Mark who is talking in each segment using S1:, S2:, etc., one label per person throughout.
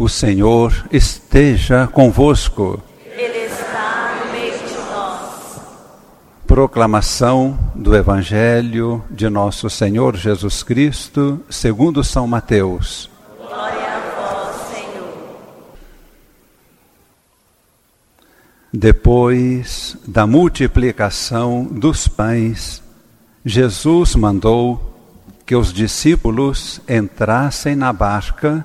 S1: O Senhor esteja convosco.
S2: Ele está no meio de nós.
S1: Proclamação do Evangelho de Nosso Senhor Jesus Cristo, segundo São Mateus.
S2: Glória a vós, Senhor.
S1: Depois da multiplicação dos pães, Jesus mandou que os discípulos entrassem na barca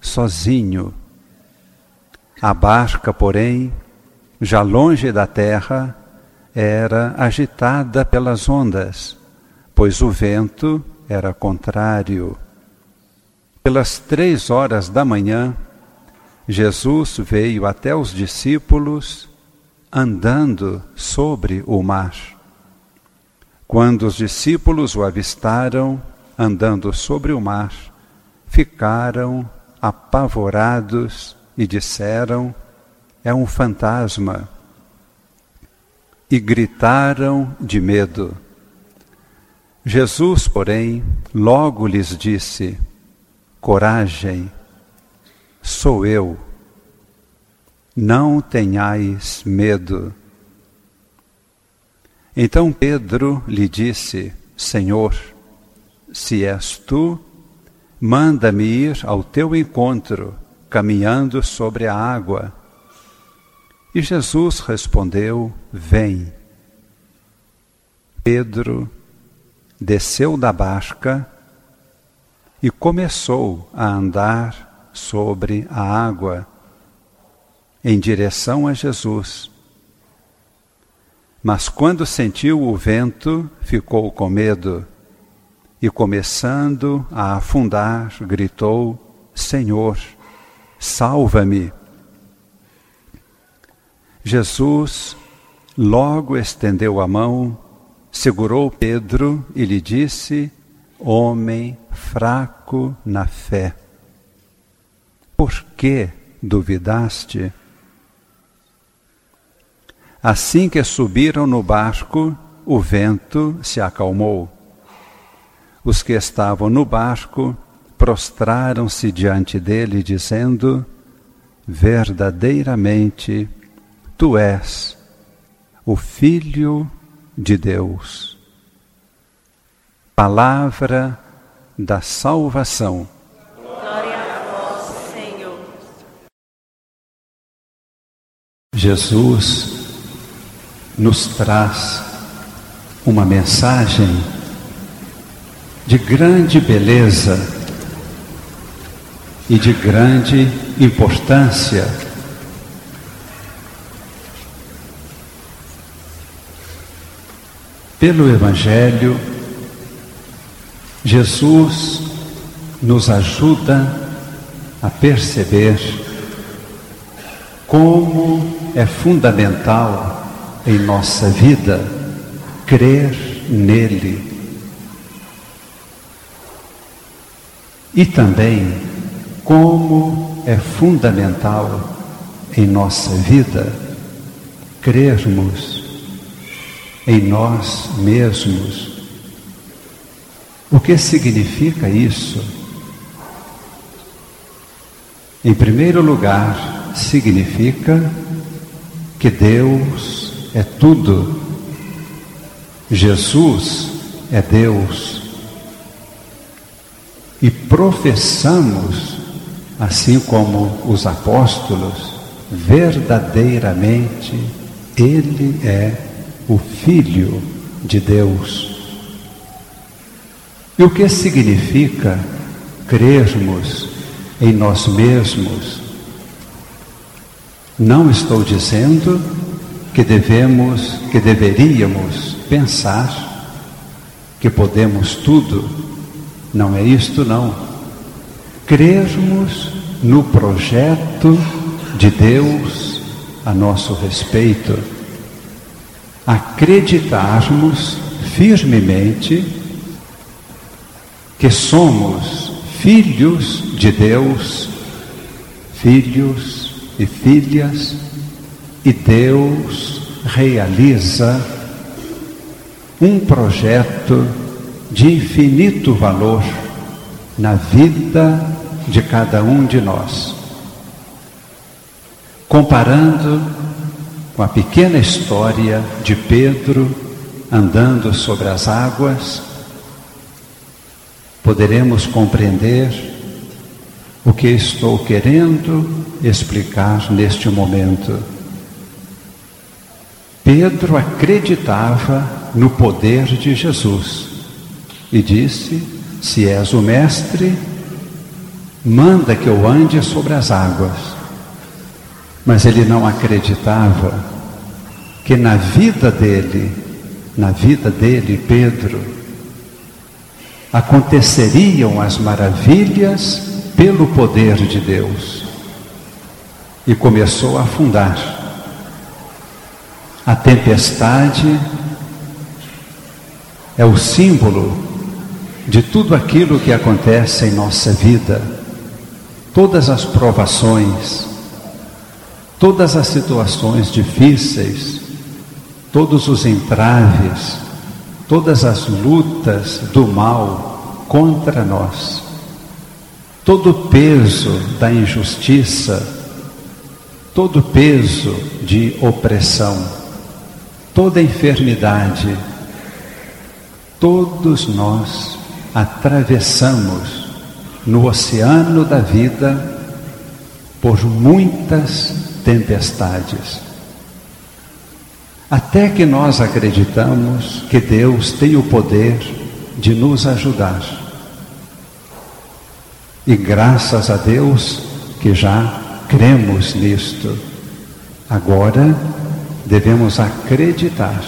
S1: sozinho. A barca, porém, já longe da terra, era agitada pelas ondas, pois o vento era contrário. Pelas três horas da manhã, Jesus veio até os discípulos andando sobre o mar. Quando os discípulos o avistaram andando sobre o mar, ficaram apavorados e disseram: É um fantasma. E gritaram de medo. Jesus, porém, logo lhes disse: Coragem, sou eu. Não tenhais medo. Então Pedro lhe disse: Senhor, se és tu, Manda-me ir ao teu encontro, caminhando sobre a água. E Jesus respondeu: Vem. Pedro desceu da barca e começou a andar sobre a água em direção a Jesus. Mas quando sentiu o vento, ficou com medo e, começando a afundar, gritou: Senhor, salva-me. Jesus logo estendeu a mão, segurou Pedro e lhe disse: Homem fraco na fé, por que duvidaste? Assim que subiram no barco, o vento se acalmou. Os que estavam no barco prostraram-se diante dele, dizendo: Verdadeiramente, tu és o Filho de Deus. Palavra da salvação.
S2: Glória a vós, Senhor.
S1: Jesus nos traz uma mensagem de grande beleza e de grande importância. Pelo Evangelho, Jesus nos ajuda a perceber como é fundamental em nossa vida crer nele e também como é fundamental em nossa vida crermos em nós mesmos. O que significa isso? Em primeiro lugar, significa que Deus é tudo. Jesus é Deus e professamos, assim como os apóstolos, verdadeiramente Ele é o Filho de Deus. E o que significa crermos em nós mesmos? Não estou dizendo que devemos, que deveríamos pensar que podemos tudo não é isto, não. Crermos no projeto de Deus a nosso respeito, acreditarmos firmemente que somos filhos de Deus, filhos e filhas, e Deus realiza um projeto de infinito valor na vida de cada um de nós. Comparando com a pequena história de Pedro andando sobre as águas, poderemos compreender o que estou querendo explicar neste momento. Pedro acreditava no poder de Jesus e disse: Se és o Mestre, manda que eu ande sobre as águas. Mas ele não acreditava que na vida dele, na vida dele, Pedro, aconteceriam as maravilhas pelo poder de Deus. E começou a afundar. A tempestade é o símbolo de tudo aquilo que acontece em nossa vida, todas as provações, todas as situações difíceis, todos os entraves, todas as lutas do mal contra nós, todo o peso da injustiça, todo o peso de opressão, toda enfermidade, todos nós atravessamos no oceano da vida por muitas tempestades. Até que nós acreditamos que Deus tem o poder de nos ajudar. E graças a Deus que já cremos nisto. Agora devemos acreditar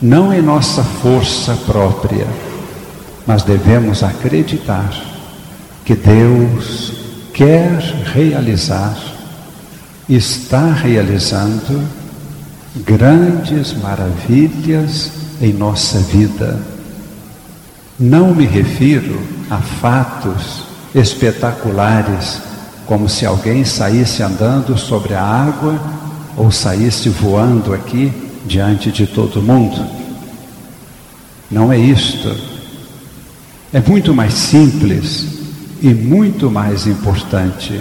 S1: não em nossa força própria, mas devemos acreditar que Deus quer realizar, está realizando grandes maravilhas em nossa vida. Não me refiro a fatos espetaculares, como se alguém saísse andando sobre a água ou saísse voando aqui diante de todo mundo. Não é isto. É muito mais simples e muito mais importante.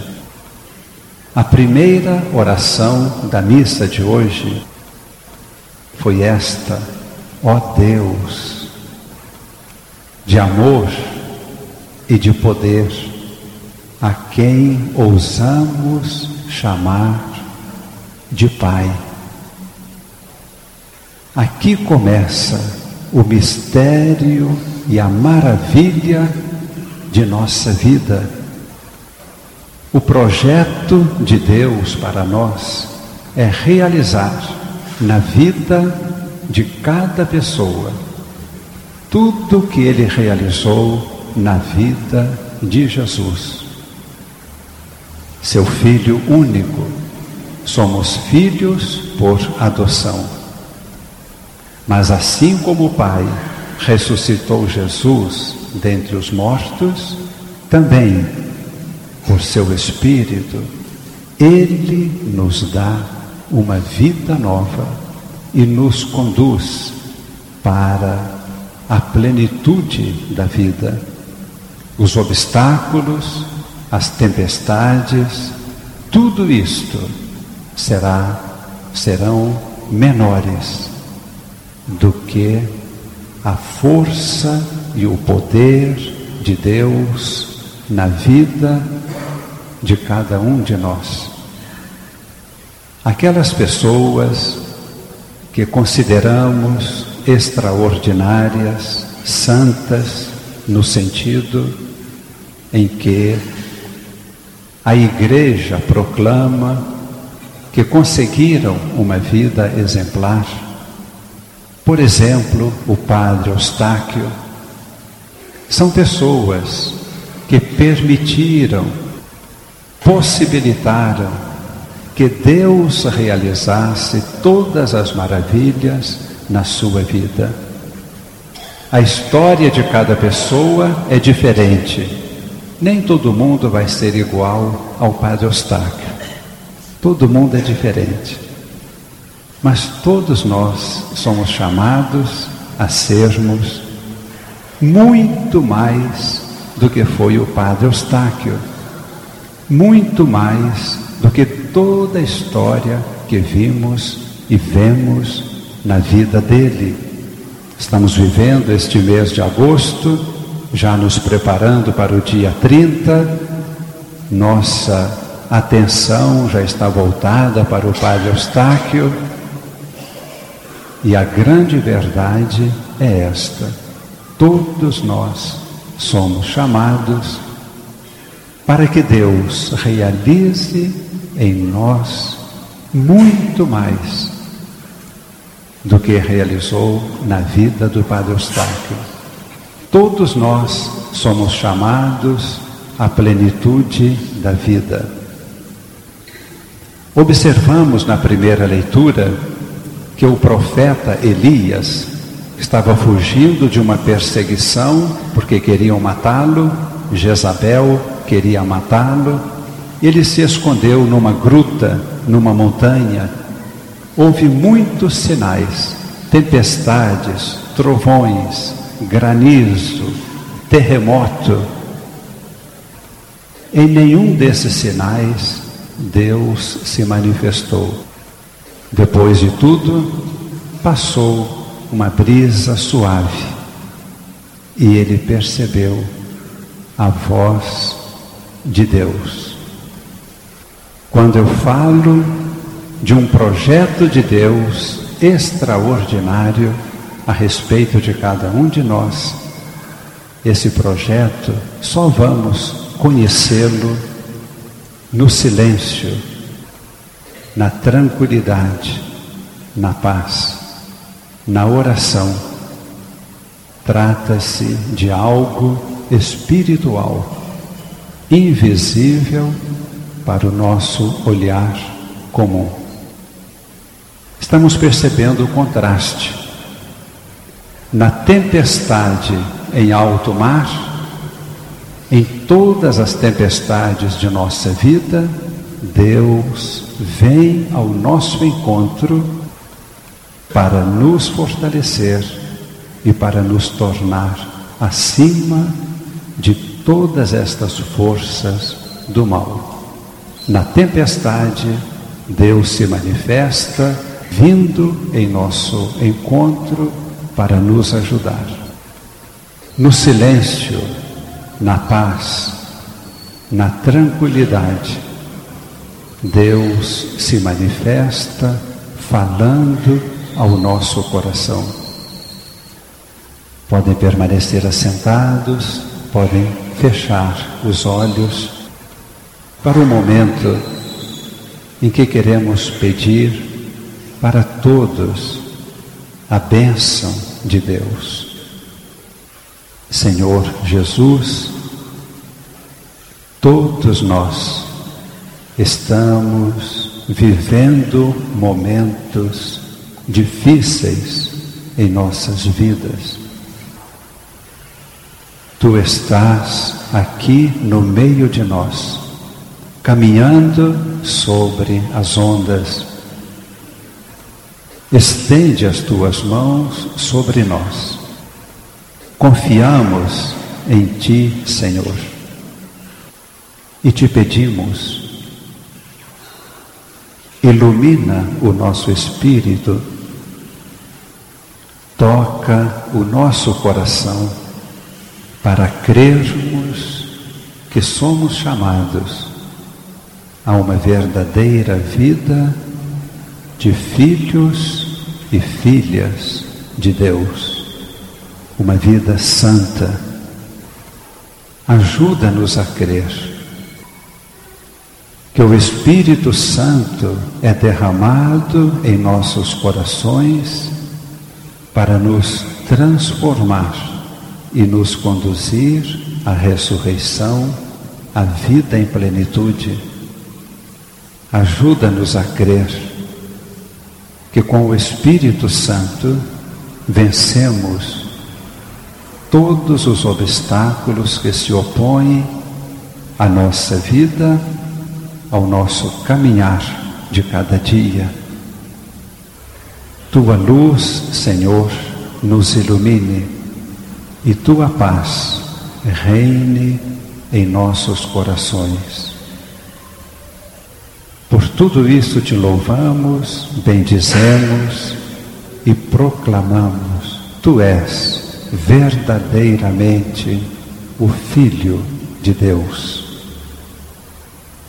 S1: A primeira oração da missa de hoje foi esta: ó Deus, de amor e de poder, a quem ousamos chamar de Pai. Aqui começa o mistério e a maravilha de nossa vida. O projeto de Deus para nós é realizar na vida de cada pessoa tudo que ele realizou na vida de Jesus. Seu filho único. Somos filhos por adoção. Mas assim como o Pai ressuscitou Jesus dentre os mortos, também, por seu Espírito, Ele nos dá uma vida nova e nos conduz para a plenitude da vida. Os obstáculos, as tempestades, tudo isto será, serão menores do que a força e o poder de Deus na vida de cada um de nós. Aquelas pessoas que consideramos extraordinárias, santas, no sentido em que a Igreja proclama que conseguiram uma vida exemplar por exemplo, o padre Eustáquio. São pessoas que permitiram possibilitaram que Deus realizasse todas as maravilhas na sua vida. A história de cada pessoa é diferente. Nem todo mundo vai ser igual ao Padre Eustáquio. Todo mundo é diferente. Mas todos nós somos chamados a sermos muito mais do que foi o Padre Eustáquio, muito mais do que toda a história que vimos e vemos na vida dele. Estamos vivendo este mês de agosto, já nos preparando para o dia 30, nossa atenção já está voltada para o Padre Eustáquio, e a grande verdade é esta: todos nós somos chamados para que Deus realize em nós muito mais do que realizou na vida do Padre Eustáquio. Todos nós somos chamados à plenitude da vida. Observamos na primeira leitura que o profeta Elias estava fugindo de uma perseguição porque queriam matá-lo, Jezabel queria matá-lo, ele se escondeu numa gruta, numa montanha. Houve muitos sinais, tempestades, trovões, granizo, terremoto. Em nenhum desses sinais Deus se manifestou. Depois de tudo, passou uma brisa suave e ele percebeu a voz de Deus. Quando eu falo de um projeto de Deus extraordinário a respeito de cada um de nós, esse projeto só vamos conhecê-lo no silêncio na tranquilidade, na paz, na oração. Trata-se de algo espiritual, invisível para o nosso olhar comum. Estamos percebendo o contraste. Na tempestade em alto mar, em todas as tempestades de nossa vida, Deus vem ao nosso encontro para nos fortalecer e para nos tornar acima de todas estas forças do mal. Na tempestade, Deus se manifesta vindo em nosso encontro para nos ajudar. No silêncio, na paz, na tranquilidade, Deus se manifesta falando ao nosso coração. Podem permanecer assentados, podem fechar os olhos para o momento em que queremos pedir para todos a bênção de Deus. Senhor Jesus, todos nós Estamos vivendo momentos difíceis em nossas vidas. Tu estás aqui no meio de nós, caminhando sobre as ondas. Estende as tuas mãos sobre nós. Confiamos em Ti, Senhor, e te pedimos ilumina o nosso espírito, toca o nosso coração para crermos que somos chamados a uma verdadeira vida de filhos e filhas de Deus, uma vida santa. Ajuda-nos a crer que o Espírito Santo é derramado em nossos corações para nos transformar e nos conduzir à ressurreição, à vida em plenitude. Ajuda-nos a crer que com o Espírito Santo vencemos todos os obstáculos que se opõem à nossa vida, ao nosso caminhar de cada dia. Tua luz, Senhor, nos ilumine e tua paz reine em nossos corações. Por tudo isso te louvamos, bendizemos e proclamamos: Tu és verdadeiramente o Filho de Deus.